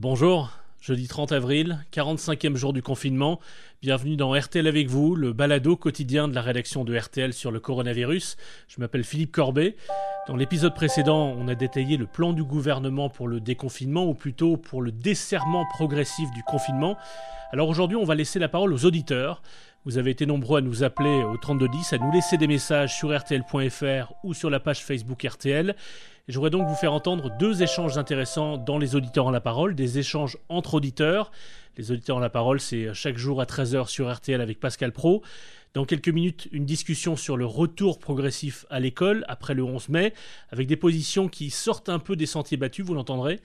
Bonjour, jeudi 30 avril, 45e jour du confinement. Bienvenue dans RTL avec vous, le balado quotidien de la rédaction de RTL sur le coronavirus. Je m'appelle Philippe Corbet. Dans l'épisode précédent, on a détaillé le plan du gouvernement pour le déconfinement, ou plutôt pour le desserrement progressif du confinement. Alors aujourd'hui, on va laisser la parole aux auditeurs. Vous avez été nombreux à nous appeler au 3210, à nous laisser des messages sur rtl.fr ou sur la page Facebook RTL. J'aurais donc vous faire entendre deux échanges intéressants dans les auditeurs en la parole, des échanges entre auditeurs. Les auditeurs en la parole, c'est chaque jour à 13h sur RTL avec Pascal Pro. Dans quelques minutes, une discussion sur le retour progressif à l'école après le 11 mai, avec des positions qui sortent un peu des sentiers battus, vous l'entendrez.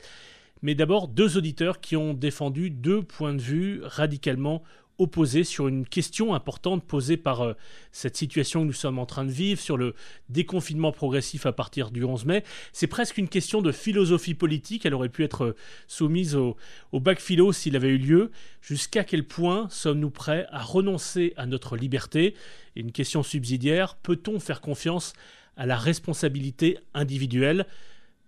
Mais d'abord, deux auditeurs qui ont défendu deux points de vue radicalement opposés sur une question importante posée par euh, cette situation que nous sommes en train de vivre, sur le déconfinement progressif à partir du 11 mai. C'est presque une question de philosophie politique, elle aurait pu être euh, soumise au, bac philo s'il avait eu lieu. Jusqu'à quel point sommes-nous prêts à renoncer à notre liberté? Et une question subsidiaire, peut-on faire confiance à la responsabilité individuelle?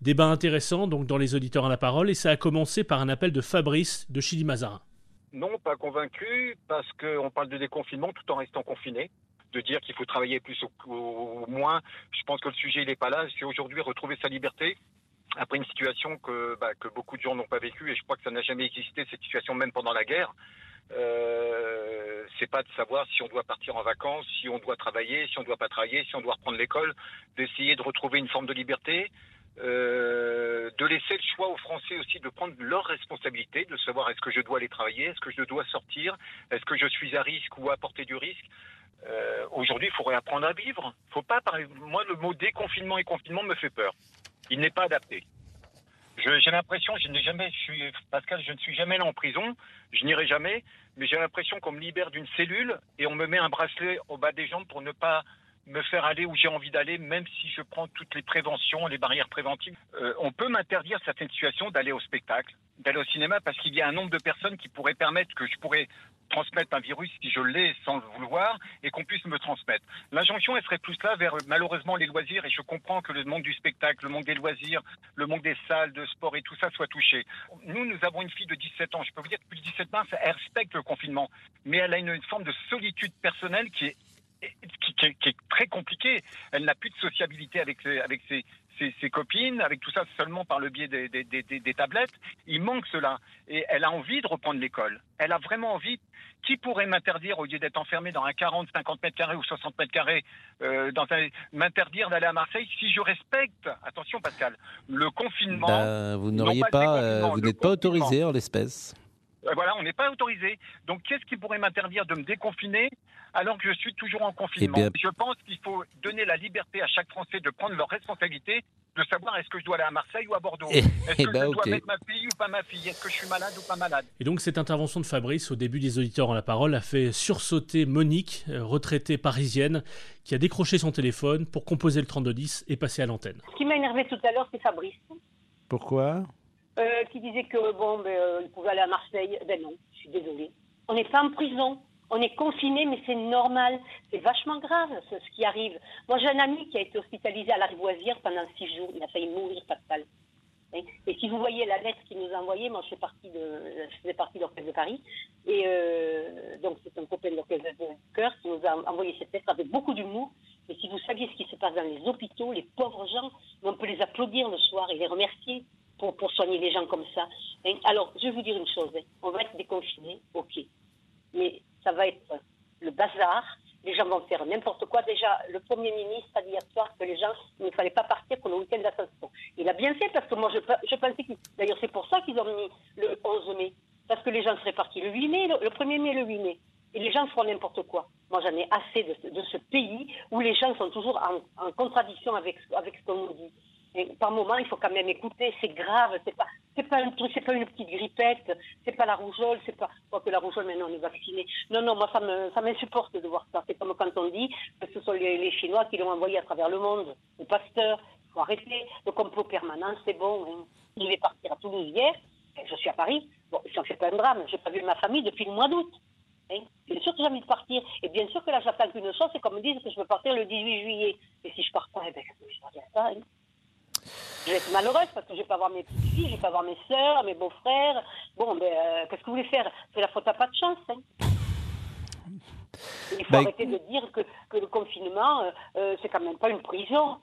Débat intéressant donc dans les auditeurs à la parole et ça a commencé par un appel de Fabrice de Chili Mazarin. Non, pas convaincu, parce qu'on parle de déconfinement tout en restant confiné. De dire qu'il faut travailler plus ou, moins, je pense que le sujet n'est pas là. C'est aujourd'hui retrouver sa liberté après une situation que, bah, que beaucoup de gens n'ont pas vécue et je crois que ça n'a jamais existé cette situation même pendant la guerre. Euh, c'est pas de savoir si on doit partir en vacances, si on doit travailler, si on doit pas travailler, si on doit reprendre l'école, d'essayer de retrouver une forme de liberté, euh, de laisser le choix aux Français aussi de prendre leurs responsabilités, de savoir est-ce que je dois aller travailler, est-ce que je dois sortir, est-ce que je suis à risque ou à portée du risque. Euh, Aujourd'hui, il faudrait apprendre à vivre. Faut pas parler. Moi, le mot déconfinement et confinement me fait peur. Il n'est pas adapté. J'ai l'impression, je n'ai jamais, Pascal, je ne suis jamais là en prison, je n'irai jamais, mais j'ai l'impression qu'on me libère d'une cellule et on me met un bracelet au bas des jambes pour ne pas me faire aller où j'ai envie d'aller, même si je prends toutes les préventions, les barrières préventives. Euh, on peut m'interdire certaines situations d'aller au spectacle, d'aller au cinéma, parce qu'il y a un nombre de personnes qui pourraient permettre que je pourrais transmettre un virus si je l'ai sans le vouloir et qu'on puisse me transmettre. L'injonction, elle serait plus là vers malheureusement les loisirs et je comprends que le monde du spectacle, le monde des loisirs, le monde des salles de sport et tout ça soit touché. Nous, nous avons une fille de 17 ans. Je peux vous dire que depuis le 17 mars, elle respecte le confinement, mais elle a une forme de solitude personnelle qui est qui, est très compliqué. Elle n'a plus de sociabilité avec, avec ses, ses, copines, avec tout ça seulement par le biais des, des, des, des, tablettes. Il manque cela. Et elle a envie de reprendre l'école. Elle a vraiment envie. Qui pourrait m'interdire, au lieu d'être enfermé dans un 40, 50 mètres carrés ou 60 mètres carrés, euh, m'interdire d'aller à Marseille si je respecte, attention Pascal, le confinement? Ben, vous n'auriez pas, euh, vous n'êtes pas autorisé en l'espèce. Euh, voilà, on n'est pas autorisé. Donc, qu'est-ce qui pourrait m'interdire de me déconfiner alors que je suis toujours en confinement eh Je pense qu'il faut donner la liberté à chaque Français de prendre leurs responsabilités, de savoir est-ce que je dois aller à Marseille ou à Bordeaux. Eh, Est-ce eh que ben, je dois mettre ma fille ou pas ma fille? Est-ce que je suis malade ou pas malade? Et donc cette intervention de Fabrice au début des auditeurs en la parole a fait sursauter Monique, euh, retraitée parisienne, qui a décroché son téléphone pour composer le 3210 et passer à l'antenne. Ce qui m'a énervé tout à l'heure, c'est Fabrice, Pourquoi? Euh, qui disait que bon, ben, euh, il pouvait aller à Marseille. Ben non, je suis désolée. On n'est pas en prison. On est confiné, mais c'est normal. C'est vachement grave ce, qui arrive. Moi, j'ai un ami qui a été hospitalisé à l'Arivoisière pendant six jours. Il a failli mourir, Pascal. Et si vous voyez la lettre qu'il nous a envoyée, moi, je de, je faisais partie de l'Orchestre de Paris. Et euh, donc, c'est un copain de l'Orchestre de cœur qui nous a envoyé cette lettre avec beaucoup d'humour. Et si vous saviez ce qui se passe dans les hôpitaux, les pauvres gens, on peut les applaudir le soir et les remercier pour, soigner les gens comme ça. Alors, je vais vous dire une chose. hein. On va être déconfinés, ok. Mais ça va être le bazar. Les gens vont faire n'importe quoi. Déjà, le Premier ministre a dit hier soir que les gens, ne fallait pas partir pour le week-end d'ascension. Il a bien fait parce que moi, je, pensais qu'il... D'ailleurs, c'est pour ça qu'ils ont mis le 11 mai. Parce que les gens seraient partis le 8 mai, le, le 1er mai, le 8 mai. Et les gens feront n'importe quoi. Moi, j'en ai assez de ce pays où les gens sont toujours en, en contradiction avec, avec ce qu'on nous dit. Par moment, il faut quand même écouter. C'est grave. C'est pas, c'est pas un c'est pas une petite grippette. C'est pas la rougeole. C'est pas, quoi que la rougeole maintenant on est vacciné. Non, non, moi ça me, ça m'insupporte de voir ça. C'est comme quand on dit que ce sont les, Chinois qui l'ont envoyé à travers le monde. Le Pasteur. Faut arrêter. Le complot permanent, c'est bon. hein. Je vais partir à Toulouse hier. Je suis à Paris. Bon, ça fait pas un drame. J'ai pas vu ma famille depuis le mois d'août. Hein. Bien sûr que j'ai envie de partir. Et bien sûr que là, j'attends qu'une chose, c'est qu'on me dise que je veux partir le 18 juillet. Et si je pars pas, eh ben, je dire ça. hein. Je vais être malheureuse parce que je vais pas voir mes petites filles, je vais pas voir mes soeurs, mes beaux-frères. Bon, ben, euh, qu'est-ce que vous voulez faire? C'est la faute à pas de chance. Hein. Il faut bah, arrêter de dire que, que le confinement, euh, euh, c'est quand même pas une prison.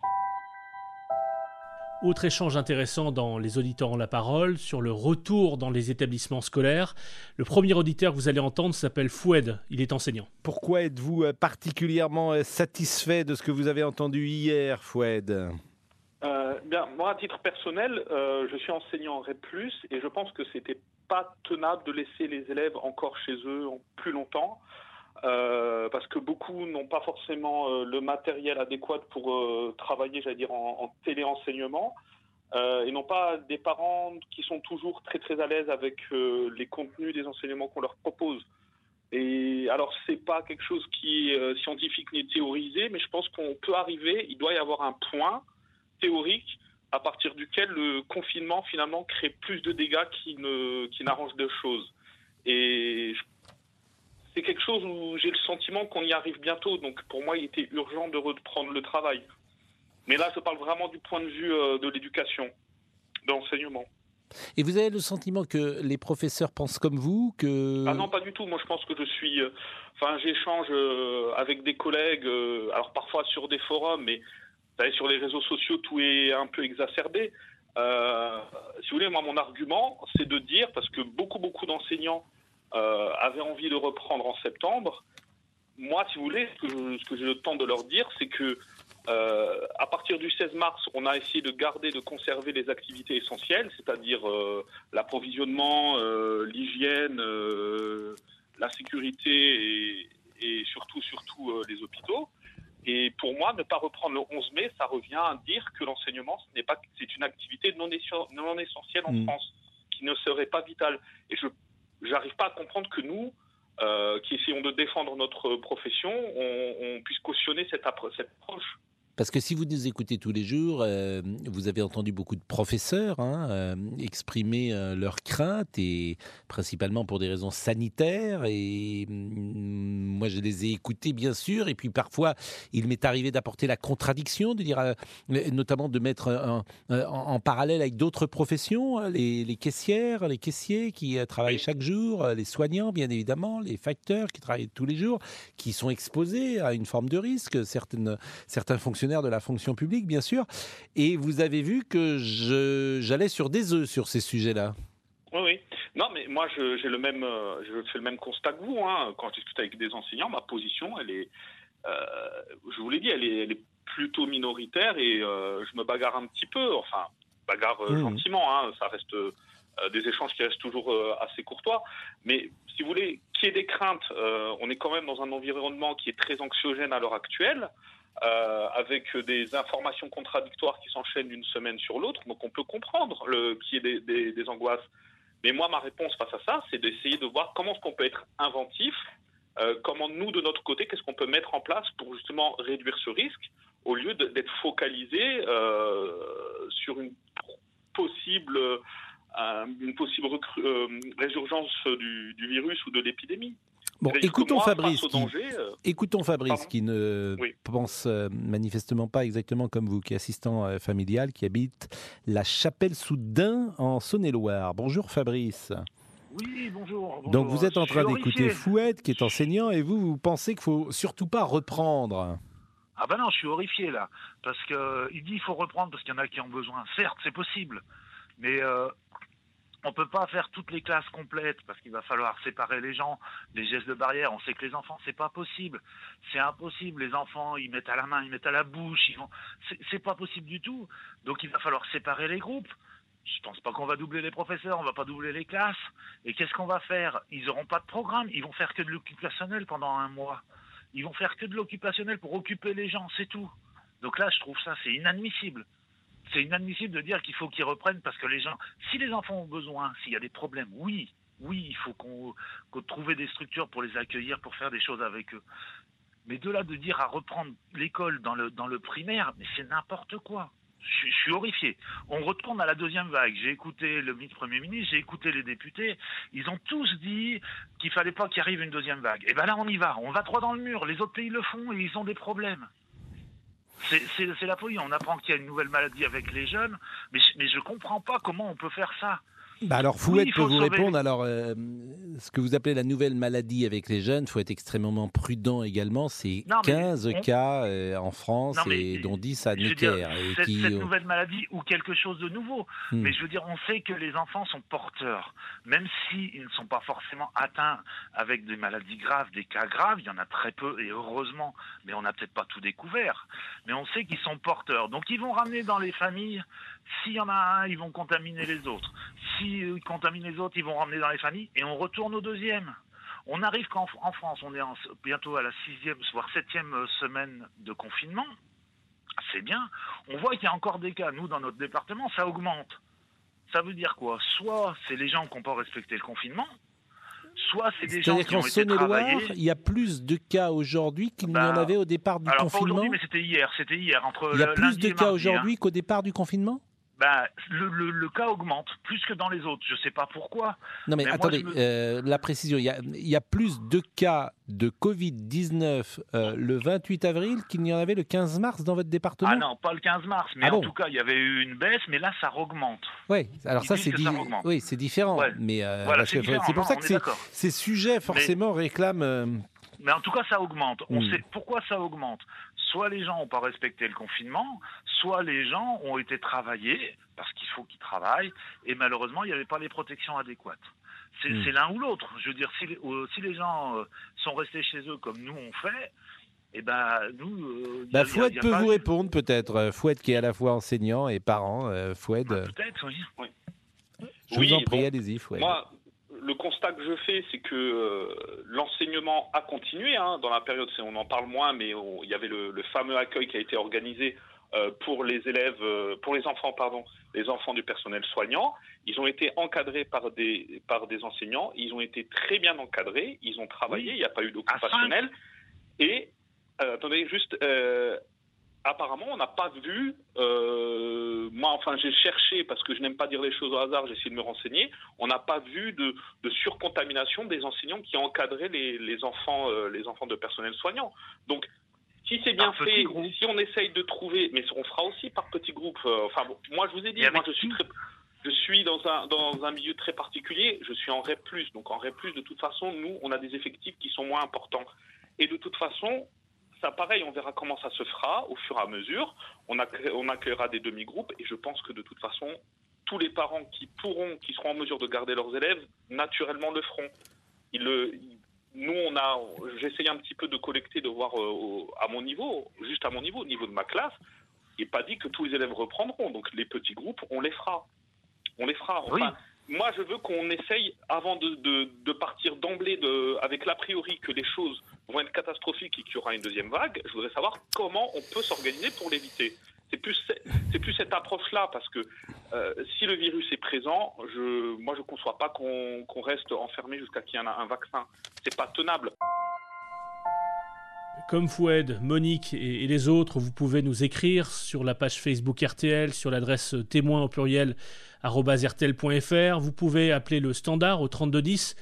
Autre échange intéressant dans Les auditeurs ont la parole sur le retour dans les établissements scolaires. Le premier auditeur que vous allez entendre s'appelle Foued, il est enseignant. Pourquoi êtes-vous euh, particulièrement euh, satisfait de ce que vous avez entendu hier, Foued? Euh, moi, à titre personnel, je suis enseignant en REP+, et je pense que c'était pas tenable de laisser les élèves encore chez eux plus longtemps. Euh, parce que beaucoup n'ont pas forcément euh, le matériel adéquat pour euh, travailler, j'allais dire, en, en téléenseignement, et n'ont pas des parents qui sont toujours très très à l'aise avec les contenus des enseignements qu'on leur propose. Et alors, c'est pas quelque chose qui est scientifique ni théorisé, mais je pense qu'on peut arriver, il doit y avoir un point théorique à partir duquel le confinement finalement crée plus de dégâts qui ne qui n'arrange de choses. Et c'est quelque chose où j'ai le sentiment qu'on y arrive bientôt. Donc pour moi, il était urgent de reprendre le travail. Mais là, je parle vraiment du point de vue euh, de l'éducation, de l'enseignement. Et vous avez le sentiment que les professeurs pensent comme vous que... Ah non, pas du tout. Moi, je pense que je suis... Euh, enfin, j'échange euh, avec des collègues, alors parfois sur des forums, mais sur les réseaux sociaux, tout est un peu exacerbé. si vous voulez, moi, mon argument, c'est de dire, parce que beaucoup, beaucoup d'enseignants euh, avaient envie de reprendre en septembre, moi, si vous voulez, ce que, j'ai le temps de leur dire, c'est que euh, à partir du 16 mars, on a essayé de garder, de conserver les activités essentielles, c'est-à-dire euh, l'approvisionnement, l'hygiène, la sécurité et, et surtout, surtout les hôpitaux. Et pour moi, ne pas reprendre le 11 mai, ça revient à dire que l'enseignement, ce n'est pas, c'est une activité non, non essentielle en mmh. France, qui ne serait pas vitale. Et je j'arrive pas à comprendre que nous, euh, qui essayons de défendre notre profession, on, puisse cautionner cette, cette approche. Parce que si vous nous écoutez tous les jours, euh, vous avez entendu beaucoup de professeurs hein, euh, exprimer euh, leurs craintes, et principalement pour des raisons sanitaires. Et mm, moi, je les ai écoutés, bien sûr. Et puis parfois, il m'est arrivé d'apporter la contradiction, de dire, notamment de mettre en, parallèle avec d'autres professions, les, les, caissières, les caissiers qui travaillent chaque jour, les soignants, bien évidemment, les facteurs qui travaillent tous les jours, qui sont exposés à une forme de risque. Certaines, certains fonctionnaires de la fonction publique, bien sûr. Et vous avez vu que j'allais sur des œufs sur ces sujets-là. Oui, oui. Non, mais moi, j'ai le même, euh, je fais le même constat que vous. Hein. Quand je discute avec des enseignants, ma position, elle est, euh, je vous l'ai dit, elle est, plutôt minoritaire et euh, je me bagarre un petit peu. Enfin, bagarre mmh. gentiment. Hein. Ça reste des échanges qui restent toujours assez courtois. Mais si vous voulez, qu'il y ait des craintes, on est quand même dans un environnement qui est très anxiogène à l'heure actuelle. Euh, avec des informations contradictoires qui s'enchaînent d'une semaine sur l'autre. Donc on peut comprendre qu'il y ait des, angoisses. Mais moi, ma réponse face à ça, c'est d'essayer de voir comment est-ce qu'on peut être inventif, euh, comment nous, de notre côté, qu'est-ce qu'on peut mettre en place pour justement réduire ce risque, au lieu d'être focalisé euh, sur une possible, résurgence du virus ou de l'épidémie. Bon, écoutons Fabrice, qui, euh, écoutons Fabrice qui ne pense euh, manifestement pas exactement comme vous, qui est assistant euh, familial, qui habite la Chapelle-sous-Dain en Saône-et-Loire. Bonjour Fabrice. Oui, bonjour, Donc vous êtes en train d'écouter Fouette, qui est enseignant, et vous, vous pensez qu'il faut surtout pas reprendre? Ah ben non, je suis horrifié là, parce qu'il dit qu'il faut reprendre parce qu'il y en a qui ont besoin. Certes, c'est possible, mais on peut pas faire toutes les classes complètes parce qu'il va falloir séparer les gens, les gestes de barrière. On sait que les enfants, c'est pas possible. C'est impossible. Les enfants, ils mettent à la main, ils mettent à la bouche, ils vont. C'est pas possible du tout. Donc il va falloir séparer les groupes. Je pense pas qu'on va doubler les professeurs, on va pas doubler les classes. Et qu'est-ce qu'on va faire? Ils auront pas de programme. Ils vont faire que de l'occupationnel pendant un mois. Ils vont faire que de l'occupationnel pour occuper les gens, c'est tout. Donc là, je trouve ça, c'est inadmissible c'est inadmissible de dire qu'il faut qu'ils reprennent parce que les gens, si les enfants ont besoin, s'il y a des problèmes, oui, oui, il faut qu'on trouve des structures pour les accueillir, pour faire des choses avec eux. Mais de là de dire à reprendre l'école dans le, primaire, mais c'est n'importe quoi. Je, suis horrifié. On retourne à la deuxième vague. J'ai écouté le Premier ministre, j'ai écouté les députés. Ils ont tous dit qu'il fallait pas qu'il arrive une deuxième vague. Et ben là, on y va. On va droit dans le mur. Les autres pays le font et ils ont des problèmes. C'est la folie. On apprend qu'il y a une nouvelle maladie avec les jeunes, mais, mais je ne comprends pas comment on peut faire ça. Bah alors Fouette peut vous répondre. Alors, euh, ce que vous appelez la nouvelle maladie avec les jeunes, il faut être extrêmement prudent également. C'est 15 cas euh, en France et dont 10 à Necker. Cette, cette euh, nouvelle maladie ou quelque chose de nouveau. Hmm. Mais je veux dire, on sait que les enfants sont porteurs. Même s'ils ne sont pas forcément atteints avec des maladies graves, des cas graves, il y en a très peu et heureusement, mais on n'a peut-être pas tout découvert. Mais on sait qu'ils sont porteurs. Donc ils vont ramener dans les familles s'il y en a un, ils vont contaminer les autres. S'ils contaminent les autres, ils vont ramener dans les familles. Et on retourne au deuxième. On arrive qu'en France, on est bientôt à la sixième, voire septième semaine de confinement. C'est bien. On voit qu'il y a encore des cas. Nous, dans notre département, ça augmente. Ça veut dire quoi? Soit c'est les gens qui n'ont pas respecté le confinement, soit c'est des gens qui ont été travaillés. Il y a plus de cas aujourd'hui qu'il n'y en bah, avait au départ du alors confinement. Pas mais c'était hier. C'était hier entre. Il y a plus de cas hein. aujourd'hui qu'au départ du confinement? Ben, le, cas augmente plus que dans les autres. Je ne sais pas pourquoi. Non, mais, attendez, euh, la précision. Il y, a, plus de cas de Covid-19 euh, le 28 avril qu'il n'y en avait le 15 mars dans votre département? Ah non, pas le 15 mars. Mais ah en tout cas, il y avait eu une baisse, mais là, ça augmente. Oui, alors ça, c'est oui, c'est différent. Mais euh, c'est pour ça que ces sujets, forcément, réclament. Mais en tout cas, ça augmente. On hmm. sait pourquoi ça augmente soit les gens n'ont pas respecté le confinement, soit les gens ont été travaillés, parce qu'il faut qu'ils travaillent, et malheureusement, il n'y avait pas les protections adéquates. C'est hmm. l'un ou l'autre. Je veux dire, si, euh, les gens euh, sont restés chez eux comme nous on fait, eh ben, nous. Euh, bah, Fouette peut vous répondre peut-être. Fouette qui est à la fois enseignant et parent. Fouette. Bah, peut-être, oui. Je vous en prie, allez-y, Fouette le constat que je fais, c'est que euh, l'enseignement a continué hein, dans la période. On en parle moins, mais il y avait le, fameux accueil qui a été organisé euh, pour les élèves, euh, pour les enfants, pardon, les enfants du personnel soignant. Ils ont été encadrés par des par des enseignants. Ils ont été très bien encadrés. Ils ont travaillé. Il n'y a pas eu d'occupationnel. Et attendez, juste apparemment, on n'a pas vu. Euh, moi, enfin, j'ai cherché parce que je n'aime pas dire les choses au hasard. J'ai essayé de me renseigner. On n'a pas vu de, surcontamination des enseignants qui encadraient les, les enfants, euh, les enfants de personnel soignant. Donc, si c'est bien fait, si on essaye de trouver, mais on fera aussi par petits groupes. Euh, enfin, moi, je vous ai dit, moi, je suis je suis dans un, dans un milieu très particulier. Je suis en REP+. Donc, en REP+, de toute façon, nous, on a des effectifs qui sont moins importants. Et de toute façon, ça, pareil, on verra comment ça se fera au fur et à mesure. On, on accueillera des demi-groupes et je pense que de toute façon, tous les parents qui pourront, qui seront en mesure de garder leurs élèves, naturellement le feront. le, nous, on a, j'essaye un petit peu de collecter, de voir euh, à mon niveau, juste à mon niveau, au niveau de ma classe, et pas dit que tous les élèves reprendront. Donc les petits groupes, on les fera. On les fera. Enfin, Moi, je veux qu'on essaye, avant de, de, partir d'emblée avec l'a priori que les choses vont être catastrophiques et qu'il y aura une deuxième vague, je voudrais savoir comment on peut s'organiser pour l'éviter. C'est plus, c'est plus cette approche-là, parce que euh, si le virus est présent, je, moi je ne conçois pas qu'on reste enfermé jusqu'à qu'il y ait un, un vaccin. C'est pas tenable. Comme Foued, Monique et, les autres, vous pouvez nous écrire sur la page Facebook RTL, sur l'adresse témoin au pluriel rtl.fr. Vous pouvez appeler le standard au 3210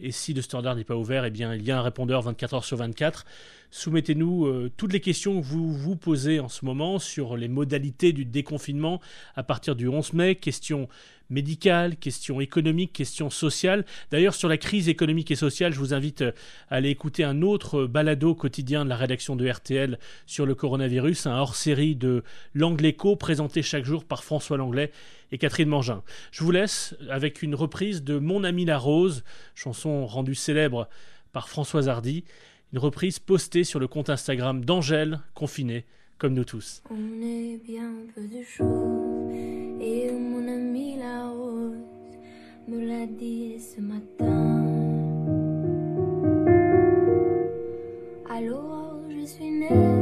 et si le standard n'est pas ouvert, eh bien, il y a un répondeur 24 heures sur 24. Soumettez-nous euh, toutes les questions que vous vous posez en ce moment sur les modalités du déconfinement à partir du 11 mai. Questions médicales, questions économiques, questions sociales. D'ailleurs, sur la crise économique et sociale, je vous invite euh, à aller écouter un autre balado quotidien de la rédaction de RTL sur le coronavirus, un hors-série de L'Anglais présenté chaque jour par François Langlais et Catherine Mangin. Je vous laisse avec une reprise de Mon ami la rose, chanson rendue célèbre par Françoise Hardy une reprise postée sur le compte Instagram d'Angèle, confinée, comme nous tous. On est bien peu de choses, me l'a dit ce matin. Alors je suis née,